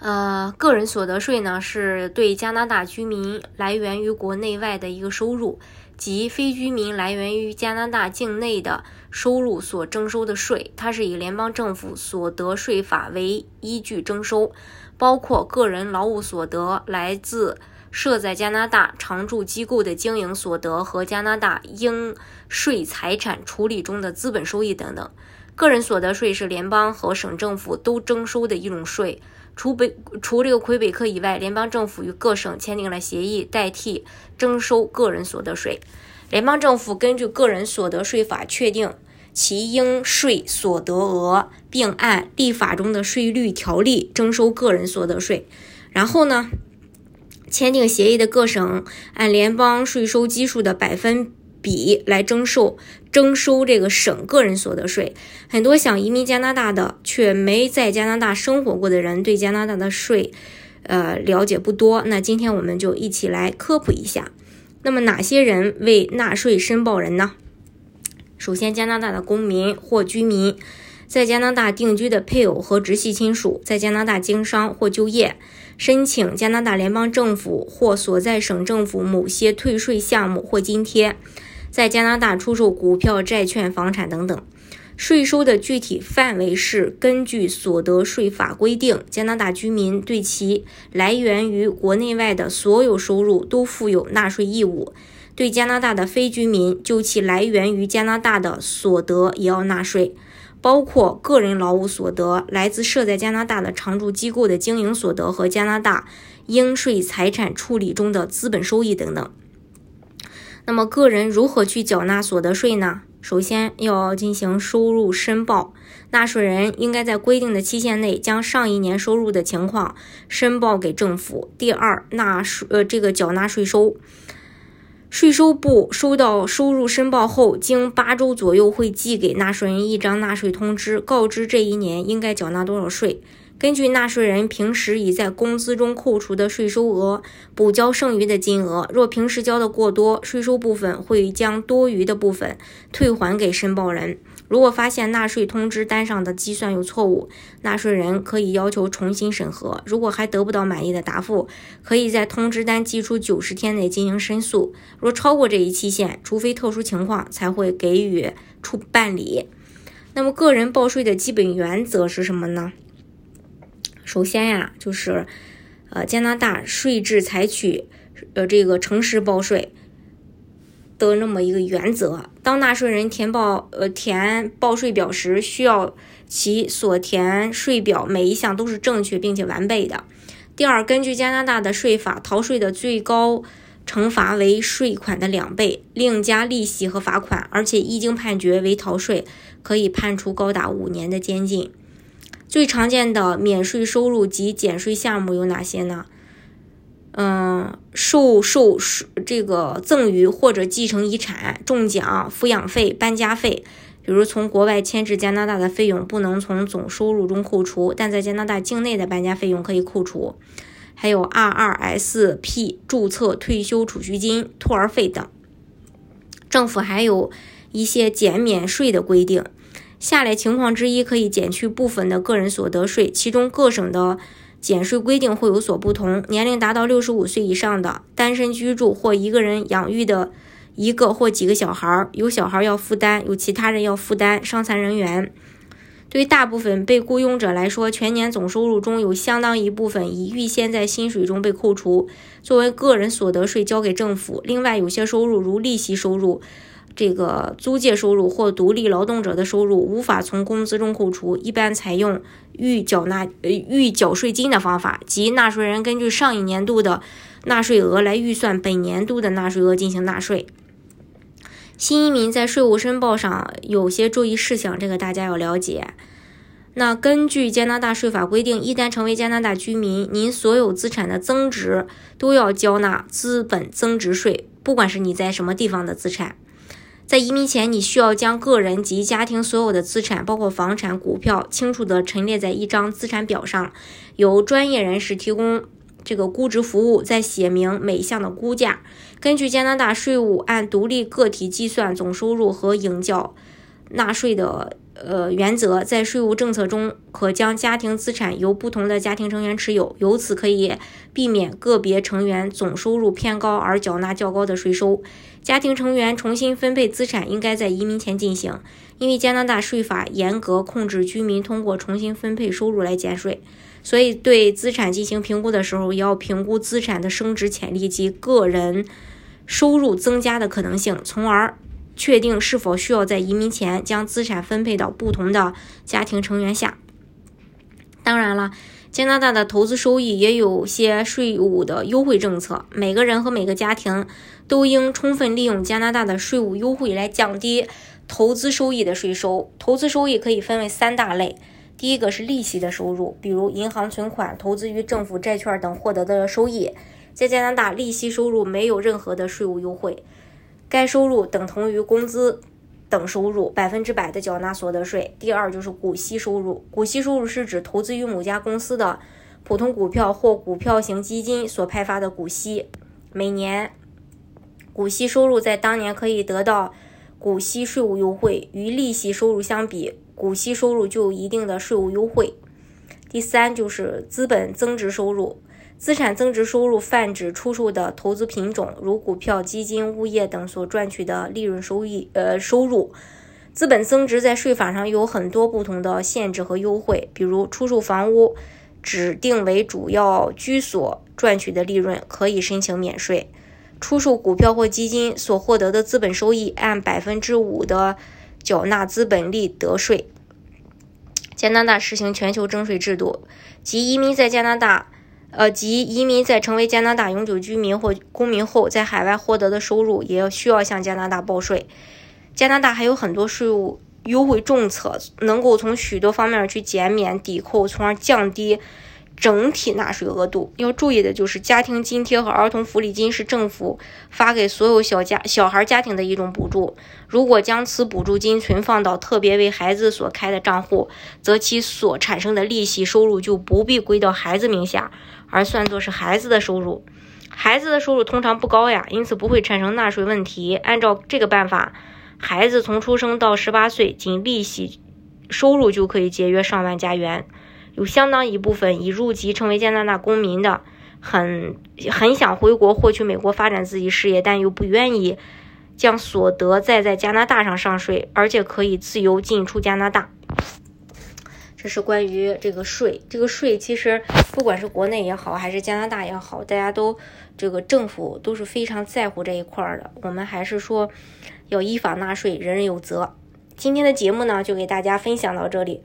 呃，个人所得税呢，是对加拿大居民来源于国内外的一个收入，及非居民来源于加拿大境内的收入所征收的税。它是以联邦政府所得税法为依据征收，包括个人劳务所得、来自设在加拿大常住机构的经营所得和加拿大应税财产处理中的资本收益等等。个人所得税是联邦和省政府都征收的一种税。除北除这个魁北克以外，联邦政府与各省签订了协议，代替征收个人所得税。联邦政府根据个人所得税法确定其应税所得额，并按立法中的税率条例征收个人所得税。然后呢，签订协议的各省按联邦税收基数的百分。比来征收征收这个省个人所得税，很多想移民加拿大的却没在加拿大生活过的人对加拿大的税，呃了解不多。那今天我们就一起来科普一下。那么哪些人为纳税申报人呢？首先，加拿大的公民或居民，在加拿大定居的配偶和直系亲属，在加拿大经商或就业，申请加拿大联邦政府或所在省政府某些退税项目或津贴。在加拿大出售股票、债券、房产等等，税收的具体范围是根据所得税法规定。加拿大居民对其来源于国内外的所有收入都负有纳税义务。对加拿大的非居民，就其来源于加拿大的所得也要纳税，包括个人劳务所得、来自设在加拿大的常住机构的经营所得和加拿大应税财产处理中的资本收益等等。那么，个人如何去缴纳所得税呢？首先要进行收入申报，纳税人应该在规定的期限内将上一年收入的情况申报给政府。第二，纳税呃这个缴纳税收，税收部收到收入申报后，经八周左右会寄给纳税人一张纳税通知，告知这一年应该缴纳多少税。根据纳税人平时已在工资中扣除的税收额，补交剩余的金额。若平时交的过多，税收部分会将多余的部分退还给申报人。如果发现纳税通知单上的计算有错误，纳税人可以要求重新审核。如果还得不到满意的答复，可以在通知单寄出九十天内进行申诉。若超过这一期限，除非特殊情况，才会给予处办理。那么，个人报税的基本原则是什么呢？首先呀，就是，呃，加拿大税制采取，呃，这个诚实报税的那么一个原则。当纳税人填报，呃，填报税表时，需要其所填税表每一项都是正确并且完备的。第二，根据加拿大的税法，逃税的最高惩罚为税款的两倍，另加利息和罚款，而且一经判决为逃税，可以判处高达五年的监禁。最常见的免税收入及减税项目有哪些呢？嗯，受受这个赠与或者继承遗产、中奖、抚养费、搬家费，比如从国外迁至加拿大的费用不能从总收入中扣除，但在加拿大境内的搬家费用可以扣除。还有 RRSP 注册退休储蓄金、托儿费等。政府还有一些减免税的规定。下列情况之一可以减去部分的个人所得税，其中各省的减税规定会有所不同。年龄达到六十五岁以上的单身居住或一个人养育的一个或几个小孩儿，有小孩儿要负担，有其他人要负担。伤残人员，对大部分被雇佣者来说，全年总收入中有相当一部分已预先在薪水中被扣除，作为个人所得税交给政府。另外，有些收入如利息收入。这个租借收入或独立劳动者的收入无法从工资中扣除，一般采用预缴纳呃预缴税金的方法，即纳税人根据上一年度的纳税额来预算本年度的纳税额进行纳税。新移民在税务申报上有些注意事项，这个大家要了解。那根据加拿大税法规定，一旦成为加拿大居民，您所有资产的增值都要交纳资本增值税，不管是你在什么地方的资产。在移民前，你需要将个人及家庭所有的资产，包括房产、股票，清楚地陈列在一张资产表上，由专业人士提供这个估值服务，再写明每项的估价。根据加拿大税务，按独立个体计算总收入和应缴纳税的。呃，原则在税务政策中，可将家庭资产由不同的家庭成员持有，由此可以避免个别成员总收入偏高而缴纳较高的税收。家庭成员重新分配资产应该在移民前进行，因为加拿大税法严格控制居民通过重新分配收入来减税，所以对资产进行评估的时候，也要评估资产的升值潜力及个人收入增加的可能性，从而。确定是否需要在移民前将资产分配到不同的家庭成员下。当然了，加拿大的投资收益也有些税务的优惠政策，每个人和每个家庭都应充分利用加拿大的税务优惠来降低投资收益的税收。投资收益可以分为三大类，第一个是利息的收入，比如银行存款、投资于政府债券等获得的收益，在加拿大利息收入没有任何的税务优惠。该收入等同于工资等收入，百分之百的缴纳所得税。第二就是股息收入，股息收入是指投资于某家公司的普通股票或股票型基金所派发的股息，每年股息收入在当年可以得到股息税务优惠，与利息收入相比，股息收入就有一定的税务优惠。第三就是资本增值收入。资产增值收入泛指出售的投资品种，如股票、基金、物业等所赚取的利润收益。呃，收入。资本增值在税法上有很多不同的限制和优惠，比如出售房屋指定为主要居所赚取的利润可以申请免税；出售股票或基金所获得的资本收益，按百分之五的缴纳资本利得税。加拿大实行全球征税制度，即移民在加拿大。呃，即移民在成为加拿大永久居民或公民后，在海外获得的收入也需要向加拿大报税。加拿大还有很多税务优惠政策，能够从许多方面去减免抵扣，从而降低。整体纳税额度要注意的就是，家庭津贴和儿童福利金是政府发给所有小家小孩家庭的一种补助。如果将此补助金存放到特别为孩子所开的账户，则其所产生的利息收入就不必归到孩子名下，而算作是孩子的收入。孩子的收入通常不高呀，因此不会产生纳税问题。按照这个办法，孩子从出生到十八岁，仅利息收入就可以节约上万加元。有相当一部分已入籍成为加拿大公民的，很很想回国获取美国发展自己事业，但又不愿意将所得再在加拿大上上税，而且可以自由进出加拿大。这是关于这个税。这个税其实不管是国内也好，还是加拿大也好，大家都这个政府都是非常在乎这一块的。我们还是说要依法纳税，人人有责。今天的节目呢，就给大家分享到这里。